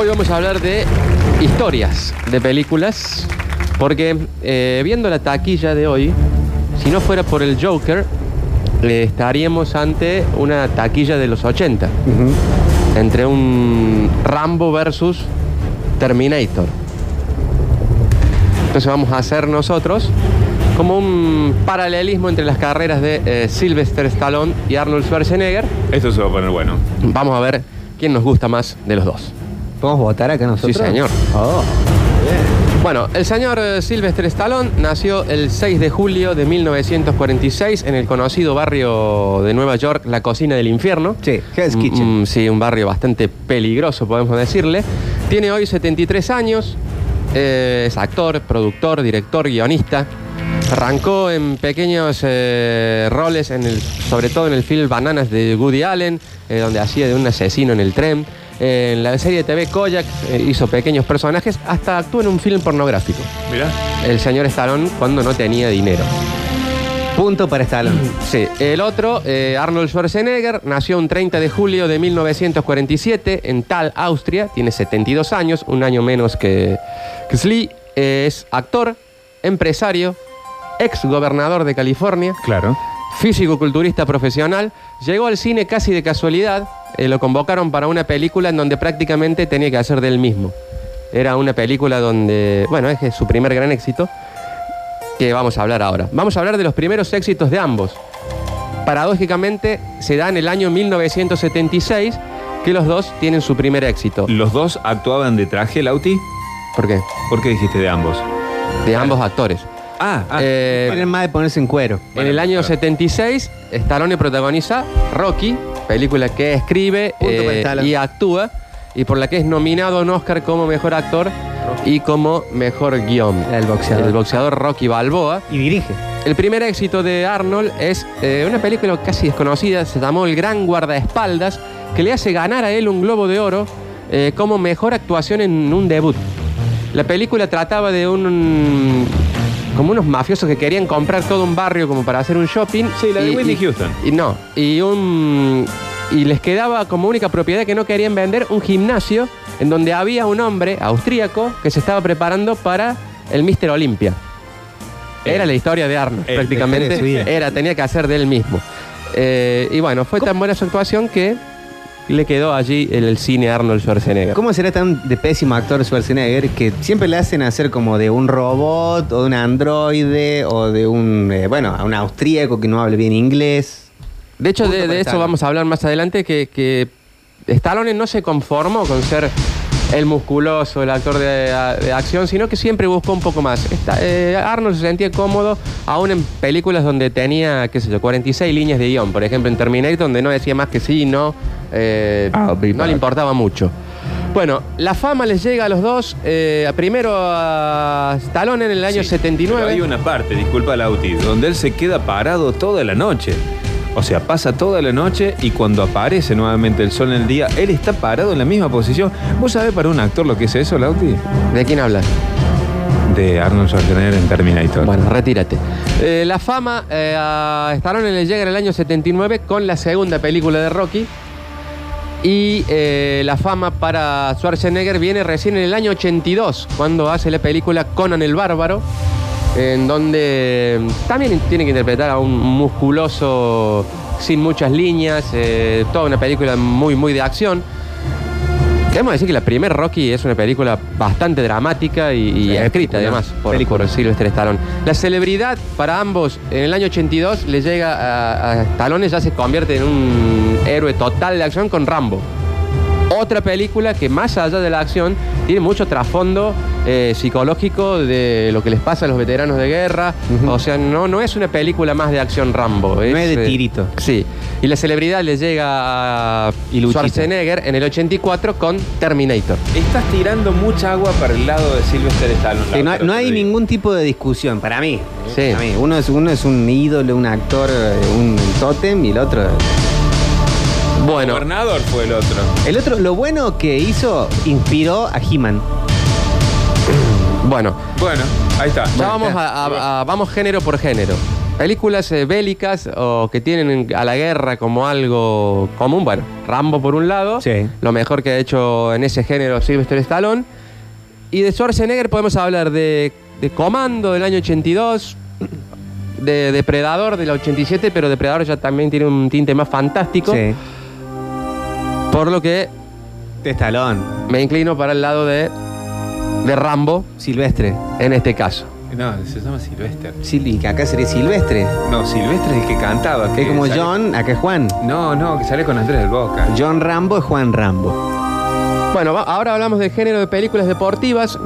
Hoy vamos a hablar de historias de películas, porque eh, viendo la taquilla de hoy, si no fuera por el Joker, eh, estaríamos ante una taquilla de los 80, entre un Rambo versus Terminator. Entonces vamos a hacer nosotros como un paralelismo entre las carreras de eh, Sylvester Stallone y Arnold Schwarzenegger. Esto se va a poner bueno. Vamos a ver quién nos gusta más de los dos. ¿Podemos votar acá nosotros? Sí, señor. Oh, Bueno, el señor eh, Sylvester Stallone nació el 6 de julio de 1946 en el conocido barrio de Nueva York, La Cocina del Infierno. Sí, Hell's Kitchen. Mm, sí, un barrio bastante peligroso, podemos decirle. Tiene hoy 73 años, eh, es actor, productor, director, guionista. Arrancó en pequeños eh, roles, en el, sobre todo en el film Bananas de Woody Allen, eh, donde hacía de un asesino en el tren. En la serie de TV Koyak eh, hizo pequeños personajes, hasta actuó en un film pornográfico. Mirá. El señor Stallone cuando no tenía dinero. Punto para Stallone. Sí, el otro, eh, Arnold Schwarzenegger, nació un 30 de julio de 1947 en Tal, Austria, tiene 72 años, un año menos que, que Slee, Eh, es actor, empresario, ex gobernador de California, Claro. físico-culturista profesional, llegó al cine casi de casualidad, eh, lo convocaron para una película en donde prácticamente tenía que hacer de él mismo. Era una película donde, bueno, es su primer gran éxito, que vamos a hablar ahora. Vamos a hablar de los primeros éxitos de ambos. Paradójicamente, se da en el año 1976 que los dos tienen su primer éxito. ¿Los dos actuaban de traje, Lauti? ¿Por qué? ¿Por qué dijiste de ambos? De ambos actores. Ah, ah. Eh, Tienen más de ponerse en cuero. En el año claro. 76, Stallone protagoniza Rocky, película que escribe eh, y actúa, y por la que es nominado a un Oscar como mejor actor y como mejor guion. El boxeador. El boxeador Rocky Balboa. Y dirige. El primer éxito de Arnold es eh, una película casi desconocida, se llamó El Gran Guardaespaldas, que le hace ganar a él un Globo de Oro eh, como mejor actuación en un debut. La película trataba de un como unos mafiosos que querían comprar todo un barrio como para hacer un shopping. Sí, la de Whitney Houston. Y no, y un y les quedaba como única propiedad que no querían vender un gimnasio en donde había un hombre austríaco que se estaba preparando para el Mister Olympia. Era la historia de Arnold, Eh, prácticamente. de. Era, tenía que hacer de él mismo. Eh, y bueno, fue tan buena su actuación que le quedó allí en el cine Arnold Schwarzenegger. ¿Cómo será tan de pésimo actor Schwarzenegger que siempre le hacen hacer como de un robot o de un androide o de un, eh, bueno, a un austríaco que no hable bien inglés? De hecho, de, eso vamos a hablar más adelante, que, que Stallone no se conformó con ser el musculoso, el actor de, de acción, sino que siempre buscó un poco más. Esta- eh, Arnold se sentía cómodo aún en películas donde tenía, qué sé yo, 46 líneas de guion. Por ejemplo, en Terminator, donde no decía más que sí, no, eh, be no le importaba mucho. Bueno, la fama les llega a los dos, eh, primero a Stallone en el año Sí, 79. pero hay una parte, disculpa Lauti, donde él se queda parado toda la noche. O sea, pasa toda la noche y cuando aparece nuevamente el sol en el día, él está parado en la misma posición. ¿Vos sabés para un actor lo que es eso, Lauti? ¿De quién hablas? De Arnold Schwarzenegger en Terminator. Bueno, retírate. Eh, la fama eh, a Stallone le llega en el año 79 con la segunda película de Rocky. Y eh, la fama para Schwarzenegger viene recién en el año 82, cuando hace la película Conan el Bárbaro, en donde también tiene que interpretar a un musculoso sin muchas líneas, eh, toda una película muy, muy de acción. Debemos decir que la primer Rocky es una película bastante dramática y, escrita además por, por Sylvester Stallone. La celebridad para ambos en el año 82 le llega a, a Stallone, ya se convierte en un héroe total de acción con Rambo. Otra película que más allá de la acción tiene mucho trasfondo eh, psicológico de lo que les pasa a los veteranos de guerra. O sea, no, no es una película más de acción Rambo. No es de eh, tirito. Sí. Y la celebridad le llega a Y. Schwarzenegger en el 84 con Terminator. Estás tirando mucha agua para el lado de Sylvester Stallone. Que no, no hay ningún tipo de discusión, para mí. Sí. Para mí. Uno, es, uno es un ídolo, un actor, eh, un tótem y el otro... Bueno, Gobernador fue el otro. El otro, lo bueno que hizo, inspiró a He-Man. Bueno. Bueno, ahí está. Ya vamos, a, a- a- vamos género por género. películas eh, bélicas o que tienen a la guerra como algo común. Bueno, Rambo por un lado, Sí. lo mejor que ha hecho en ese género Sylvester Stallone. Y de Schwarzenegger podemos hablar de, de Comando del año 82, de Depredador del 87, pero Depredador ya también tiene un tinte más fantástico. Sí. Por lo que De Stallone. me inclino para el lado de, de Rambo Silvestre. en este caso. No, se llama Silvestre. Sil- y que acá sería Silvestre. No, Silvestre es el que cantaba. Que es como sale- John, acá es Juan. No, no, que sale con Andrés del Boca. John Rambo es Juan Rambo. Bueno, va- ahora hablamos del género de películas deportivas.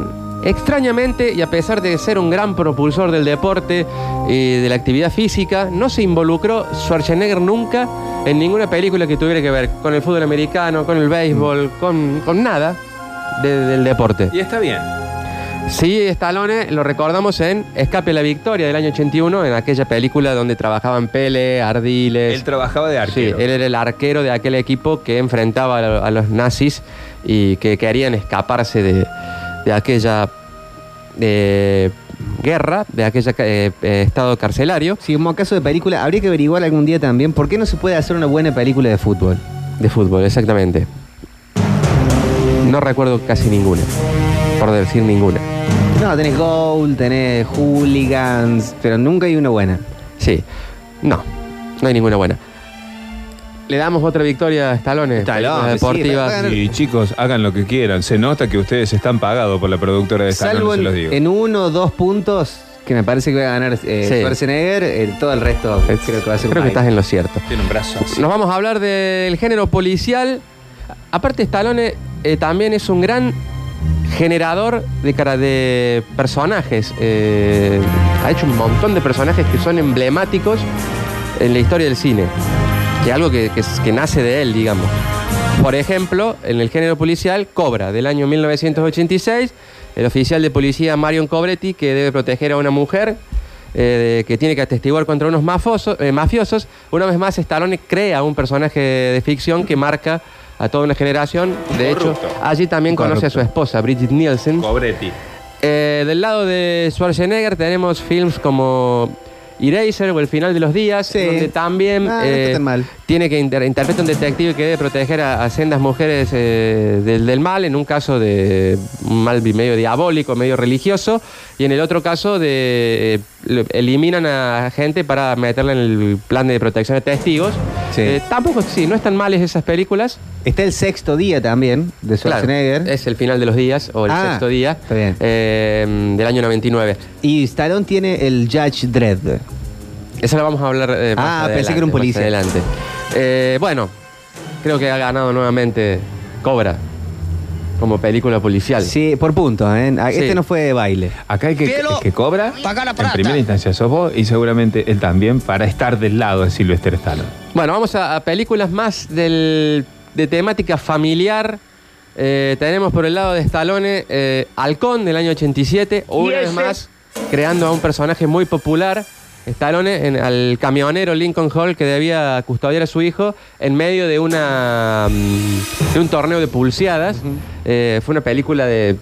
Extrañamente, y a pesar de ser un gran propulsor del deporte y de la actividad física, no se involucró Schwarzenegger nunca en ninguna película que tuviera que ver con el fútbol americano, con el béisbol, con, con nada de- del deporte. Y está bien. Sí, Stallone lo recordamos en Escape a la Victoria del año 81, en aquella película donde trabajaban Pele, Ardiles. Él trabajaba de Sí, arquero. él era el arquero de aquel equipo que enfrentaba a, a los nazis y que querían escaparse de, de aquella eh, guerra, de aquel estado carcelario Si como caso de película, habría que averiguar algún día también por qué no se puede hacer una buena película de fútbol. de fútbol, exactamente. No recuerdo casi ninguna, por decir ninguna. No, tenés Goal, tenés Hooligans, pero nunca hay una buena. Sí, no, no hay ninguna buena. Le damos otra victoria a Stallone. Stallone, películas sí, deportivas. Y chicos, hagan lo que quieran. Se nota que ustedes están pagados por la productora de Stallone, Salvo se en, los digo. en uno o dos puntos que me parece que va a ganar eh, Sí. Schwarzenegger, eh, todo el resto Es- creo que va a ser creo un que estás en lo cierto. Tiene un brazo así. Nos vamos a hablar del género policial. Aparte, Stallone eh, también es un gran generador de, cara de personajes. Eh, ha hecho un montón de personajes que son emblemáticos en la historia del cine. Que algo que, nace de él, digamos. Por ejemplo, en el género policial, Cobra, del año 1986, el oficial de policía Marion Cobretti, que debe proteger a una mujer eh, que tiene que atestiguar contra unos mafiosos. Una vez más, Stallone crea un personaje de ficción que marca a toda una generación. De hecho, allí también conoce a su esposa, Bridget Nielsen. Cobretti. Eh, del lado de Schwarzenegger tenemos films como Eraser o El final de los días, Sí. donde también Ah, no está eh, tan mal. tiene que inter- interpreta un detective que debe proteger a, a sendas mujeres eh, del, del mal, en un caso de un mal medio diabólico, medio religioso, y en el otro caso de eh, eliminan a gente para meterla en el plan de protección de testigos. Sí. Eh, tampoco, sí, no están males esas películas. Está el sexto día también, de Claro, Schwarzenegger. es el final de los días o el Ah, sexto día está bien. eh, del año 99. Y Stallone tiene el Judge Dredd. Esa la vamos a hablar eh, más Ah, adelante, pensé que era un policía. adelante. Eh, bueno, creo que ha ganado nuevamente Cobra como película policial. Sí, por puntos, ¿eh? Ah, Este Sí. no fue de baile. Acá hay que, Cielo, que cobra, paga la en plata. primera instancia sos vos y seguramente él también para estar del lado de Sylvester Stallone. Bueno, vamos a, a películas más del- de temática familiar. Eh, tenemos por el lado de Stallone eh, Halcón del año 87, una vez más creando a un personaje muy popular. Stallone, en- al camionero Lincoln Hall que debía custodiar a su hijo en medio de una mm, de un torneo de pulseadas. Eh, fue una película de,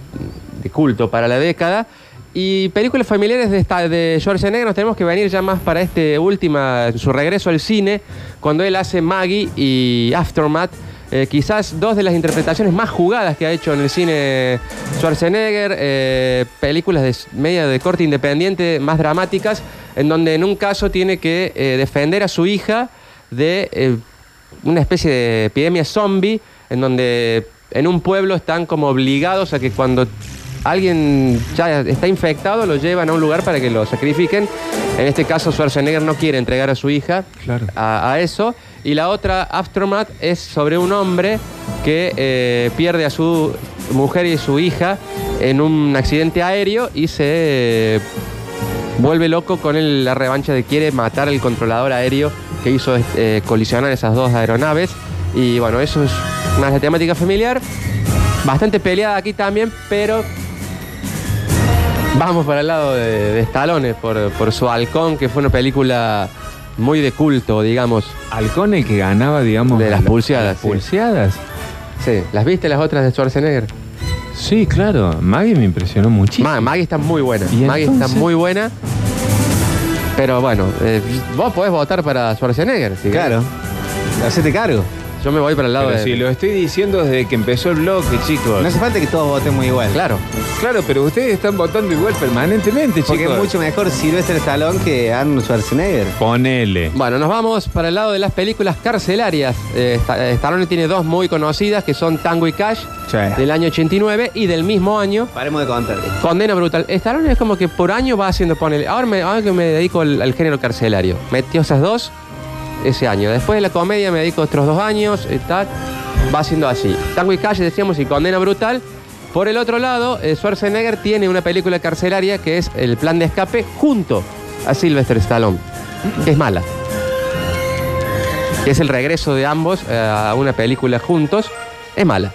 de culto para la década. Y películas familiares de, esta, de Schwarzenegger nos tenemos que venir ya más para este última, su regreso al cine, cuando él hace Maggie y Aftermath. Eh, quizás dos de las interpretaciones más jugadas que ha hecho en el cine Schwarzenegger, eh, películas de media de corte independiente, más dramáticas, en donde en un caso tiene que eh, defender a su hija de una especie de epidemia zombie, en donde en un pueblo están como obligados a que cuando alguien ya está infectado lo llevan a un lugar para que lo sacrifiquen. En este caso Schwarzenegger no quiere entregar a su hija Claro. a, a eso. Y la otra, Aftermath, es sobre un hombre que eh, pierde a su mujer y su hija en un accidente aéreo y se eh, vuelve loco con el- la revancha de quiere matar al controlador aéreo que hizo eh, colisionar esas dos aeronaves. Y bueno, eso es la temática familiar. Bastante peleada aquí también, pero vamos para el lado de, de Stallone por, por su Halcón, que fue una película muy de culto, digamos. Halcón el que ganaba, digamos. De las la- pulseadas, sí. Pulseadas. Sí, ¿las viste las otras de Schwarzenegger? Sí, claro. Maggie me impresionó muchísimo. Ma- Maggie está muy buena. ¿Y Maggie está muy buena. Pero bueno, eh, vos podés votar para Schwarzenegger. si. Claro. Hacete cargo. Yo me voy para el lado Pero de. si lo estoy diciendo desde que empezó el bloque, chicos. No hace falta que todos votemos igual. Claro. Claro, pero ustedes están votando igual permanentemente, Porque chicos. es mucho mejor Sylvester Stallone que Arnold Schwarzenegger. Ponele. Bueno, nos vamos para el lado de las películas carcelarias. Eh, Sta- eh, Stallone tiene dos muy conocidas que son Tango y Cash Sí. del año 89 y del mismo año Paremos de contar. Condena Brutal. Stallone es como que por año va haciendo, ponele. Ahora, me, ahora que me dedico al, al género carcelario. Metió esas dos ese año. Después de la comedia me dedico otros dos años. y tal. Va haciendo así. Tango y Cash, decíamos, y Condena Brutal. Por el otro lado, eh, Schwarzenegger tiene una película carcelaria que es El Plan de Escape junto a Sylvester Stallone, que es mala. Que es el regreso de ambos eh, a una película juntos. Es mala.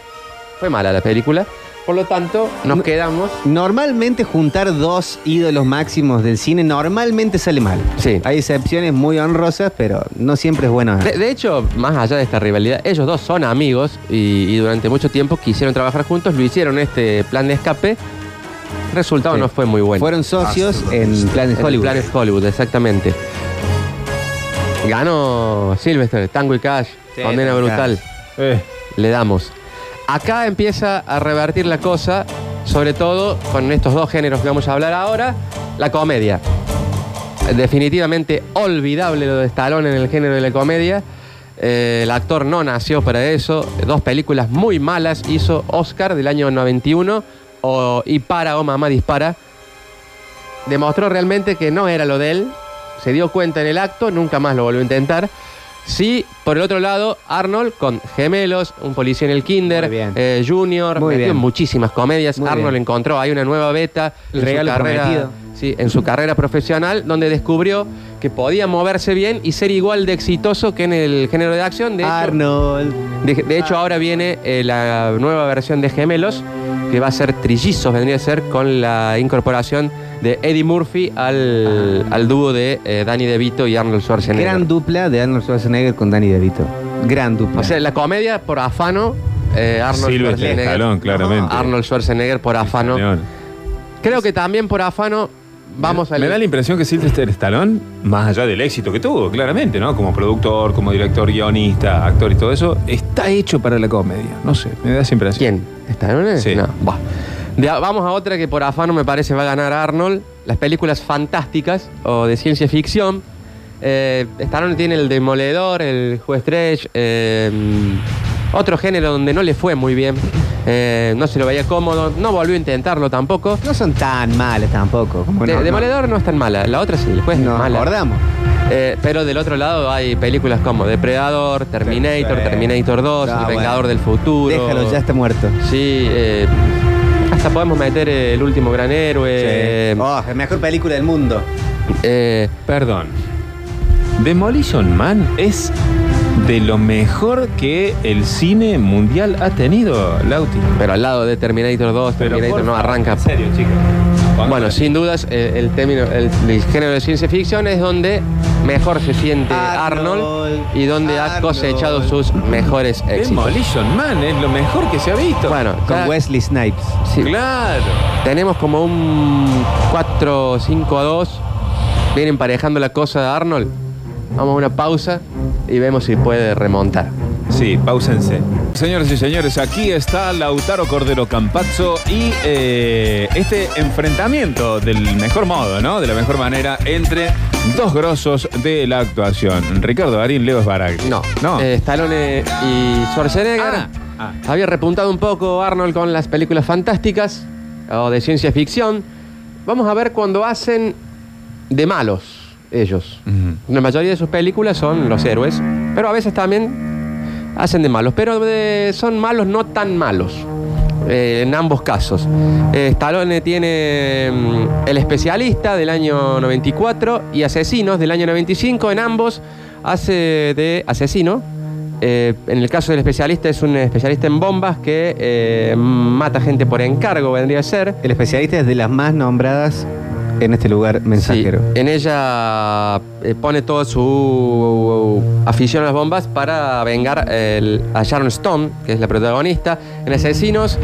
Fue mala la película. Por lo tanto, nos No- quedamos Normalmente juntar dos ídolos máximos del cine normalmente sale mal. Sí. Hay excepciones muy honrosas, pero no siempre es bueno. De, de hecho, más allá de esta rivalidad, ellos dos son amigos y, y durante mucho tiempo quisieron trabajar juntos, lo hicieron este plan de escape. El resultado Sí. no fue muy bueno. Fueron socios en Planes En Hollywood. Planes Hollywood, exactamente. Ganó Sylvester, Tango y Cash, Sí, condena brutal. Eh, Le damos. Acá empieza a revertir la cosa, sobre todo con estos dos géneros que vamos a hablar ahora, la comedia. Definitivamente olvidable lo de Stallone en el género de la comedia. Eh, el actor no nació para eso. Dos películas muy malas hizo Oscar del año 91 o Y para o Mamá dispara. Demostró realmente que no era lo de él. Se dio cuenta en el acto, nunca más lo volvió a intentar. Sí, por el otro lado, Arnold con Gemelos, un policía en el Kinder, Muy bien. eh, Junior, Muy metió bien. en muchísimas comedias. Muy Arnold bien. encontró ahí una nueva beta El en su carrera, prometido. sí, en su carrera profesional, donde descubrió que podía moverse bien y ser igual de exitoso que en el género de acción. De hecho, Arnold. de, de hecho, ahora viene eh, la nueva versión de Gemelos, que va a ser trillizos, vendría a ser con la incorporación de Eddie Murphy al, al dúo de eh, Danny DeVito y Arnold Schwarzenegger. Gran dupla de Arnold Schwarzenegger con Danny DeVito. Gran dupla. o sea, la comedia por afano, eh, Arnold Schwarzenegger. Claramente. Arnold Schwarzenegger por afano. Creo que también por afano vamos a Me da la impresión que Sylvester Stallone, más allá del éxito que tuvo, claramente, ¿no? Como productor, como director, guionista, actor y todo eso, está hecho para la comedia. No sé, me da esa impresión. ¿Quién? ¿Stallone? Sí. No. De vamos a otra que por afano me parece va a ganar Arnold. Las películas fantásticas o de ciencia ficción. Eh, Stallone tiene el Demoledor, el Juez Stretch, eh, otro género donde no le fue muy bien. Eh, no se lo veía cómodo, no volvió a intentarlo tampoco. No son tan males tampoco. como De- no- Demoledor no es tan mala, la otra sí, el juez no- es Nos mala. acordamos. Eh, pero del otro lado hay películas como Depredador, Terminator, Sí. Terminator 2, Ah, El bueno. Vengador del Futuro. Déjalo, ya está muerto. Sí, eh, hasta podemos meter eh, El último gran héroe. Sí. Oh, la mejor película del mundo. eh, Perdón. Demolition Man es de lo mejor que el cine mundial ha tenido, Lauti. pero al lado de Terminator 2, Terminator por no arranca. En serio, chicos. Bueno, sin dudas, el, término, el, el género de ciencia ficción es donde mejor se siente Arnold, Arnold, y donde ha cosechado sus mejores éxitos. Demolition Man es lo mejor que se ha visto. Bueno, Con ya Wesley Snipes. sí, Claro. tenemos como un 4 5 a 2. Viene emparejando la cosa de Arnold. Vamos a una pausa y vemos si puede remontar. Sí, pausense. Señoras y señores, aquí está Lautaro Cordero Campazzo y eh, este enfrentamiento del mejor modo, ¿no? De la mejor manera entre dos grosos de la actuación. Ricardo Darín, Leo Esbaragli. No, No. Eh, Stallone y Schwarzenegger. Ah, ah. Había repuntado un poco Arnold con las películas fantásticas o de ciencia ficción. Vamos a ver cuando hacen de malos ellos. Ujú. La mayoría de sus películas son los héroes, pero a veces también hacen de malos, pero de- son malos no tan malos. eh, en ambos casos. Eh, Stallone tiene mm, El especialista del año 94 y Asesinos del año 95. En ambos hace de asesino. Eh, en el caso del especialista es un especialista en bombas que eh, mata gente por encargo, vendría a ser. El especialista es de las más nombradas en este lugar mensajero. Sí, en ella eh, pone toda su afición a las bombas para vengar el- a Sharon Stone, que es la protagonista. En Asesinos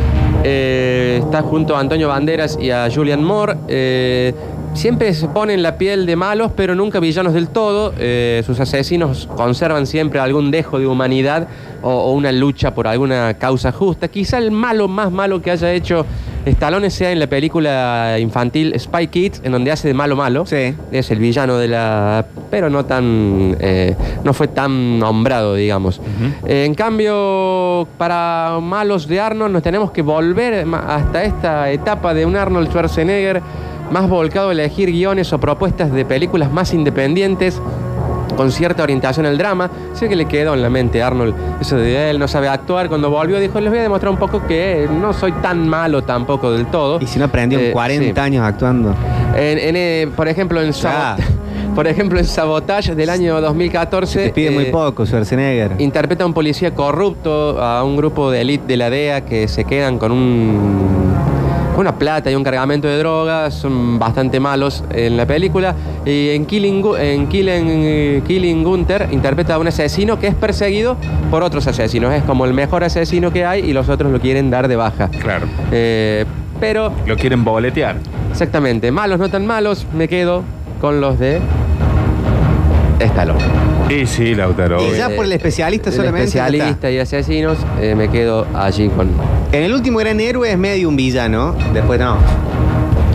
eh, está junto a Antonio Banderas y a Julian Moore. eh, siempre se ponen la piel de malos, pero nunca villanos del todo. Eh, sus asesinos conservan siempre algún dejo de humanidad o, o una lucha por alguna causa justa. Quizá el malo más malo que haya hecho Stallone sea en la película infantil Spy Kids, en donde hace de malo malo. Sí. Es el villano de la. Pero no tan. eh, no fue tan nombrado, digamos. Eh, en cambio, para malos de Arnold, nos tenemos que volver hasta esta etapa de un Arnold Schwarzenegger más volcado a elegir guiones o propuestas de películas más independientes con cierta orientación al drama. Sé que le quedó en la mente a Arnold eso de él no sabe actuar. Cuando volvió dijo, les voy a demostrar un poco que no soy tan malo tampoco del todo. Y si no aprendió en Eh, 40 sí. años actuando. En- en, eh, por ejemplo, en por ejemplo, en Sabotage del año 2014. Te pide muy eh, poco, Schwarzenegger. Interpreta a un policía corrupto, a un grupo de élite de la DEA que se quedan con un una plata y un cargamento de drogas, son bastante malos en la película. Y en Killing, en Killing, Killing Gunther interpreta a un asesino que es perseguido por otros asesinos. Es como el mejor asesino que hay y los otros lo quieren dar de baja. Claro. Eh, pero, Lo quieren boletear. exactamente, malos no tan malos, me quedo con los de Stallone. Y sí, Lautaro. Y ya por el especialista El solamente. especialista y asesinos, eh, me quedo allí con En el último gran héroe es medio un villano. Después no.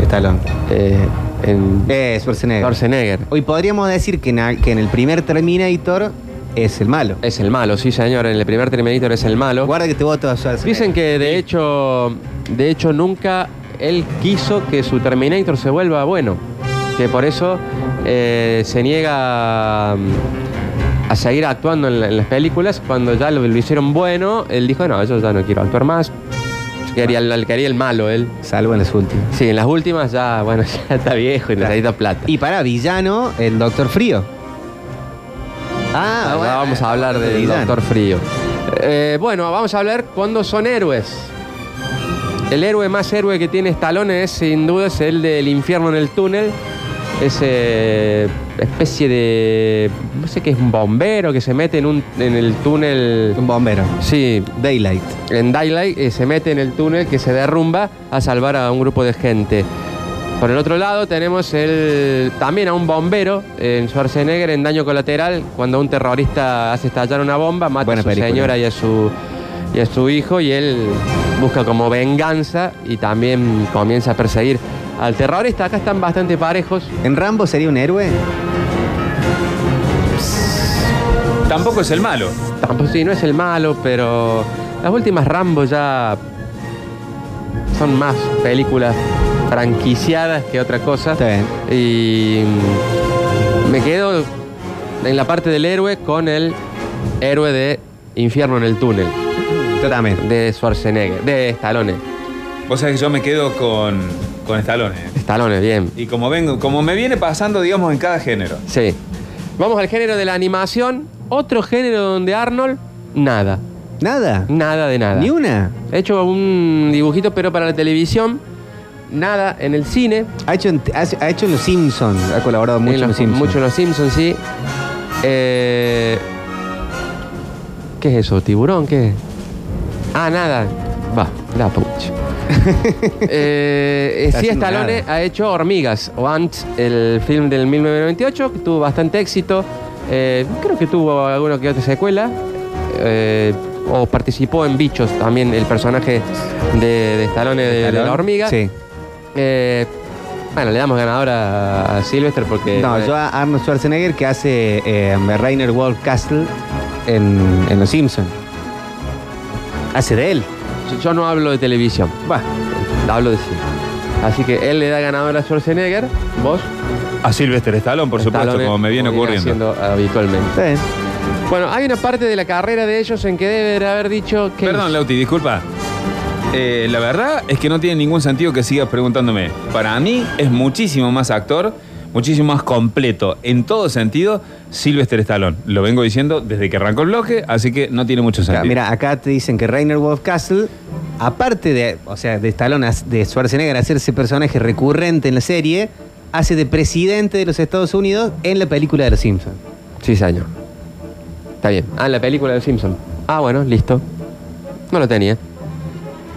Stallone. eh, en Eh, Schwarzenegger. Schwarzenegger. Hoy podríamos decir que en, a- que en el primer Terminator es el malo. Es el malo, sí señor, en el primer Terminator es el malo. Guarda que te voto a Schwarzenegger. Dicen que de hecho, de hecho nunca él quiso que su Terminator se vuelva bueno. Que por eso eh, se niega a seguir actuando en, la- en las películas. Cuando ya lo, lo hicieron bueno, él dijo, no, yo ya no quiero actuar más. Quería, el- quería el malo él. Salvo en las últimas. Sí, en las últimas ya, bueno, ya está viejo y necesita plata. Y para villano, el Doctor Frío. Ah, bueno, vamos a hablar del. Doctor Frío. Eh, bueno, vamos a hablar cuando son héroes. El héroe más héroe que tiene Stallone es, sin duda, es el del infierno en el túnel. Ese especie de. No sé qué es un bombero que se mete en, un, en el túnel. Un bombero. Sí, Daylight. en Daylight eh, se mete en el túnel que se derrumba a salvar a un grupo de gente. Por el otro lado tenemos el, también a un bombero en Schwarzenegger en daño colateral cuando un terrorista hace estallar una bomba, mata Buena a su película. señora y a su, y a su hijo y él busca como venganza y también comienza a perseguir al terrorista. Acá están bastante parejos. ¿En Rambo sería un héroe? Tampoco es el malo. Tampoco sí, no es el malo, pero las últimas Rambo ya son más películas franquiciadas que otra cosa. Está bien. Y me quedo en la parte del héroe con el héroe de Infierno en el túnel, Yo también. de Schwarzenegger, de Stallone. Vos sabés que yo me quedo con, con Stallone. Stallone, bien. Y como vengo, como me viene pasando, digamos, en cada género. Sí. Vamos al género de la animación. Otro género donde Arnold, nada. ¿Nada? Nada de nada. ¿Ni una? He hecho un dibujito, pero para la televisión. Nada en el cine. Ha hecho, en- ha, ha hecho en Los Simpsons. Ha colaborado mucho en los, Los Simpsons. Mucho en los Simpsons, sí. Eh, ¿Qué es eso? ¿Tiburón? ¿Qué? Ah, nada. Va, la. eh, sí, haciendo Stallone nada. ha hecho Hormigas o Ants, el film del 1998, que tuvo bastante éxito. Eh, creo que tuvo alguna que otra secuela. Eh, o participó en Bichos también el personaje de, de Stallone de, de la Stallone. hormiga. Sí. Eh, bueno, le damos ganador a, a Sylvester porque. No, yo a Arnold Schwarzenegger que hace eh, Rainer Wolf Castle en, en Los Simpsons. Hace de él. Yo- no hablo de televisión, Va. hablo de cine. Así que él le da ganador a Schwarzenegger, vos. A Sylvester Stallone, por supuesto, como me viene ocurriendo. haciendo habitualmente. Bueno, hay una parte de la carrera de ellos en que debe haber dicho que. Perdón, Lauti, disculpa. Eh, la verdad es que no tiene ningún sentido que sigas preguntándome. Para mí es muchísimo más actor, muchísimo más completo en todo sentido Sylvester Stallone. Lo vengo diciendo desde que arrancó el bloque, así que no tiene mucho Acá, sentido. mira, acá te dicen que Rainer Wolf Castle, aparte de, o sea, de Stallone, de Schwarzenegger hacer ese personaje recurrente en la serie, hace de presidente de los Estados Unidos en la película de Los Simpsons. Sí, señor. Está bien. Ah, en la película de Simpson. Ah, bueno, listo. No lo tenía.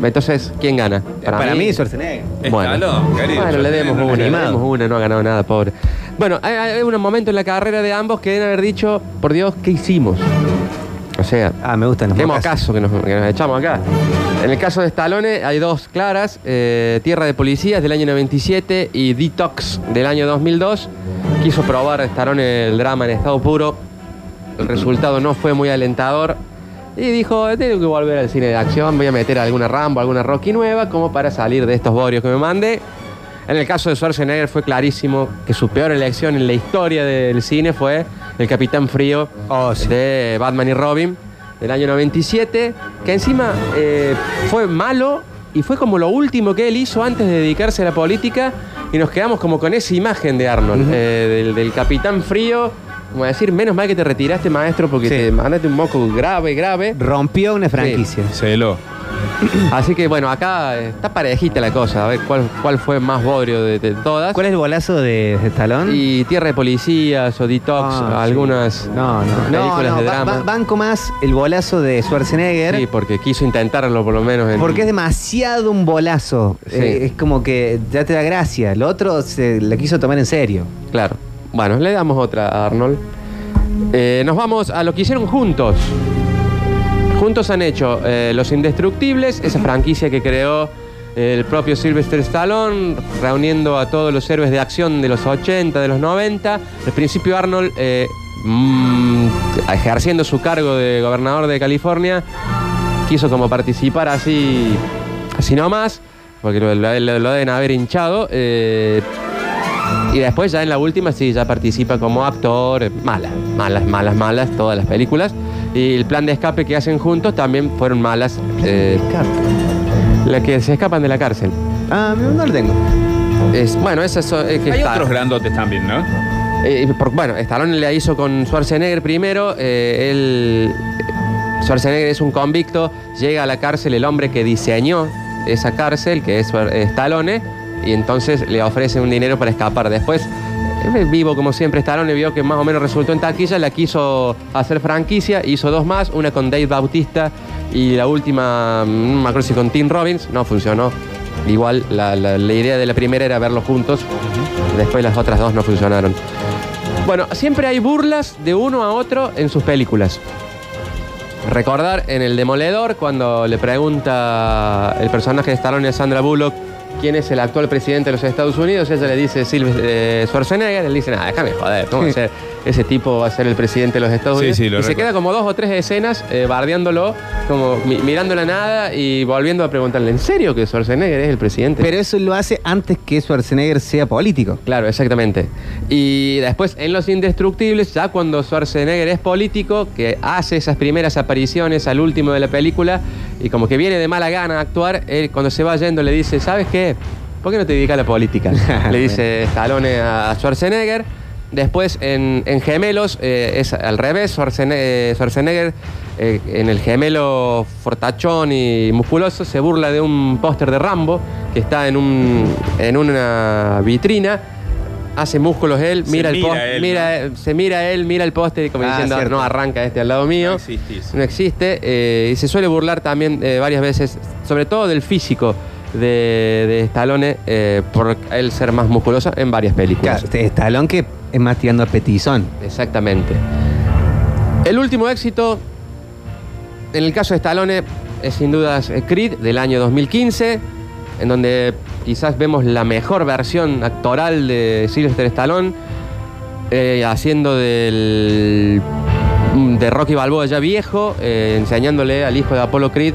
Entonces, ¿quién gana? Para, mí, Schwarzenegger. Bueno, querido, bueno le demos una, le demos una, no ha ganado nada, pobre. Bueno, hay, hay un momento en la carrera de ambos que deben haber dicho, por Dios, ¿qué hicimos? O sea, Ah, me gustan los Qué mocas. caso que nos, que nos echamos acá. En el caso de Stallone hay dos claras, eh, Tierra de Policías del año 97 y Detox del año 2002. Quiso probar Stallone el drama en estado puro, el resultado no fue muy alentador y dijo, tengo que volver al cine de acción, voy a meter alguna Rambo, alguna Rocky nueva como para salir de estos borios que me mandé. En el caso de Schwarzenegger fue clarísimo que su peor elección en la historia del cine fue el Capitán Frío Oh, sí. de Batman y Robin del año 97, que encima eh, fue malo y fue como lo último que él hizo antes de dedicarse a la política y nos quedamos como con esa imagen de Arnold, eh, del, del Capitán Frío, como decir, menos mal que te retiraste maestro porque Sí. te mandaste un moco grave, grave. Rompió una franquicia. Celo. Así que bueno, acá eh, está parejita la cosa, a ver cuál, cuál fue más bodrio de, de todas. ¿Cuál es el golazo de, de Stallone? Y Tierra de Policías o Detox, Ah, sí. algunas No, no. películas no, no, de ba- drama. ba- banco más el bolazo de Schwarzenegger. Sí, porque quiso intentarlo por lo menos en... Porque es demasiado un bolazo. Sí. Eh, es como que ya te da gracia. El otro se la quiso tomar en serio. Claro. Bueno, le damos otra a Arnold. Eh, nos vamos a lo que hicieron juntos. Juntos han hecho eh, Los Indestructibles, esa franquicia que creó eh, el propio Sylvester Stallone, reuniendo a todos los héroes de acción de los 80, de los 90. Al principio Arnold, eh, mm, ejerciendo su cargo de gobernador de California, quiso como participar así, así nomás, porque lo, lo- lo- lo deben haber hinchado. Y después ya en la última sí, ya participa como actor. Malas, malas, malas, malas, todas las películas. Y el plan de escape que hacen juntos también fueron malas. eh, la que se escapan de la cárcel. Ah, no, lo tengo. Es, bueno, esas son... es que Hay está- otros grandotes también, ¿no? eh, por- bueno, Stallone la hizo con Schwarzenegger primero. eh, él, Schwarzenegger es un convicto, llega a la cárcel el hombre que diseñó esa cárcel, que es eh, Stallone, y entonces le ofrece un dinero para escapar. Después, eh, vivo como siempre, Stallone vio que más o menos resultó en taquilla, la quiso hacer franquicia, hizo dos más, una con Dave Bautista y la última, mm, no me acuerdo si con Tim Robbins, no funcionó. Igual la, la- idea de la primera era verlos juntos, después las otras dos no funcionaron. Bueno, siempre hay burlas de uno a otro en sus películas. Recordar en El Demoledor, cuando le pregunta el personaje de Stallone a Sandra Bullock quién es el actual presidente de los Estados Unidos, ella le dice Sylvester eh, Schwarzenegger, él dice, nada, déjame joder, ¿cómo va a ser? ese tipo va a ser el presidente de los Estados Sí, Unidos? sí, lo y se queda como dos o tres escenas eh, bardeándolo, como mi- mirando la nada y volviendo a preguntarle, ¿en serio que Schwarzenegger es el presidente? Pero eso lo hace antes que Schwarzenegger sea político. Claro, exactamente. Y después en Los Indestructibles, ya cuando Schwarzenegger es político, que hace esas primeras apariciones al último de la película y como que viene de mala gana a actuar, él cuando se va yendo le dice, ¿sabes qué? ¿Por qué no te dedicas a la política? le dice Stallone a Schwarzenegger. Después en, en Gemelos eh, es al revés, Schwarzenegger, Schwarzenegger, eh, en el gemelo fortachón y musculoso se burla de un póster de Rambo que está en, un, en una vitrina, hace músculos él, Se mira el mira póster, él, mira, se mira él, mira el póster y como Ah, diciendo, cierto. no arranca este al lado mío. No existe eso. No existe. eh, y se suele burlar también eh, varias veces, sobre todo del físico de, de Stallone, eh, por él ser más musculoso en varias películas. Claro, este Stallone que es más tirando a petizón. Exactamente. El último éxito, en el caso de Stallone, es sin dudas Creed del año 2015, en donde quizás vemos la mejor versión actoral de Sylvester Stallone, eh, haciendo del de Rocky Balboa ya viejo, eh, enseñándole al hijo de Apollo Creed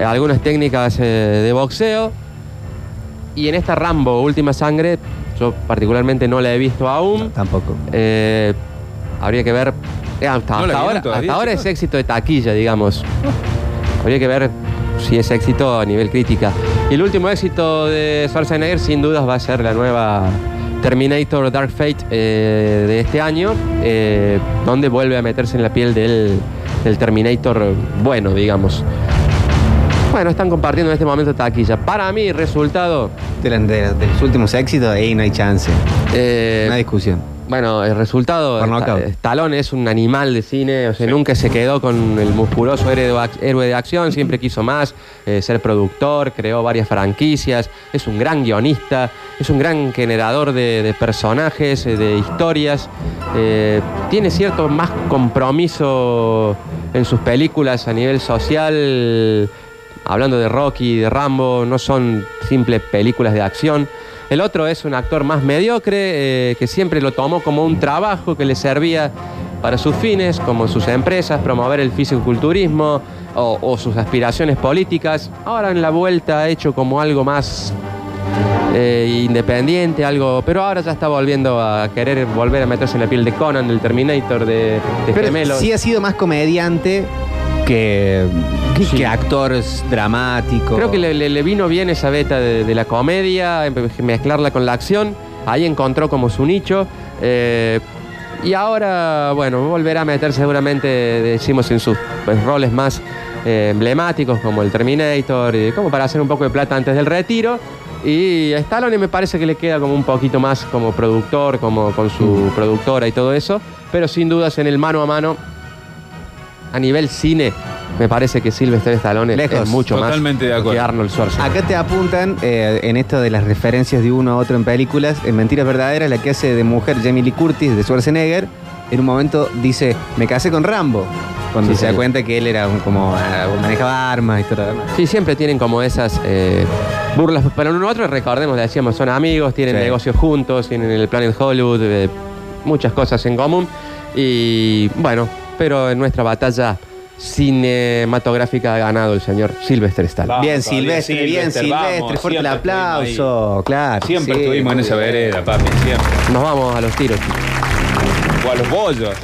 eh, algunas técnicas eh, de boxeo. Y en esta Rambo, Última Sangre, yo particularmente no la he visto aún. Tampoco. Eh, habría que ver. eh, hasta, ¿No la hasta vieron ahora, todavía, hasta ahora es éxito de taquilla, digamos. Habría que ver si es éxito a nivel crítica. Y el último éxito de Schwarzenegger, sin dudas, va a ser la nueva Terminator Dark Fate eh, de este año, eh, donde vuelve a meterse en la piel del, del Terminator bueno, digamos. Bueno, están compartiendo en este momento taquilla. Para mí, resultado. De, la- de- de los últimos éxitos, ahí no hay chance. eh, No hay discusión. Bueno, el resultado, Stallone es un animal de cine, o sea, nunca se quedó con el musculoso héroe de, acción, siempre quiso más, eh, ser productor, creó varias franquicias, es un gran guionista, es un gran generador de, de personajes, eh, de historias, eh, tiene cierto más compromiso en sus películas a nivel social, hablando de Rocky, de Rambo, no son simples películas de acción. El otro es un actor más mediocre eh, que siempre lo tomó como un trabajo que le servía para sus fines, como sus empresas, promover el fisiculturismo o, o sus aspiraciones políticas. Ahora en la vuelta ha hecho como algo más eh, independiente, algo, pero ahora ya está volviendo a querer volver a meterse en la piel de Conan, del Terminator, de, de Pero Gemelos. sí ha sido más comediante que, que, Sí. que actor dramático. Creo que le, le- le vino bien esa beta de, de la comedia, mezclarla con la acción. Ahí encontró como su nicho. eh, y ahora, bueno, volverá a meter seguramente, decimos, en sus pues, roles más eh, emblemáticos, como el Terminator, y como para hacer un poco de plata antes del retiro. Y a Stallone me parece que le queda como un poquito más como productor, como con su productora y todo eso. Pero sin dudas en el mano a mano, a nivel cine, me parece que Sylvester Stallone Lejos. es mucho más Totalmente de acuerdo. que Arnold Schwarzenegger. Acá te apuntan eh, en esto de las referencias de uno a otro en películas, en Mentiras Verdaderas, la que hace de mujer Jamie Lee Curtis de Schwarzenegger, en un momento dice, me casé con Rambo, cuando Sí, se da cuenta que él era un, como, ah, manejaba armas y todo lo demás. Sí, siempre tienen como esas eh, burlas. Pero nosotros recordemos, decíamos, son amigos, tienen Sí. negocios juntos, tienen el Planet Hollywood, eh, muchas cosas en común. Y bueno, pero en nuestra batalla cinematográfica ha ganado el señor Sylvester Stallone. Vamos, bien, Silvestre, bien, Silvestre, vamos, fuerte el aplauso, claro. Siempre sí, estuvimos en esa vereda, papi, siempre. Nos vamos a los tiros. O a los bollos.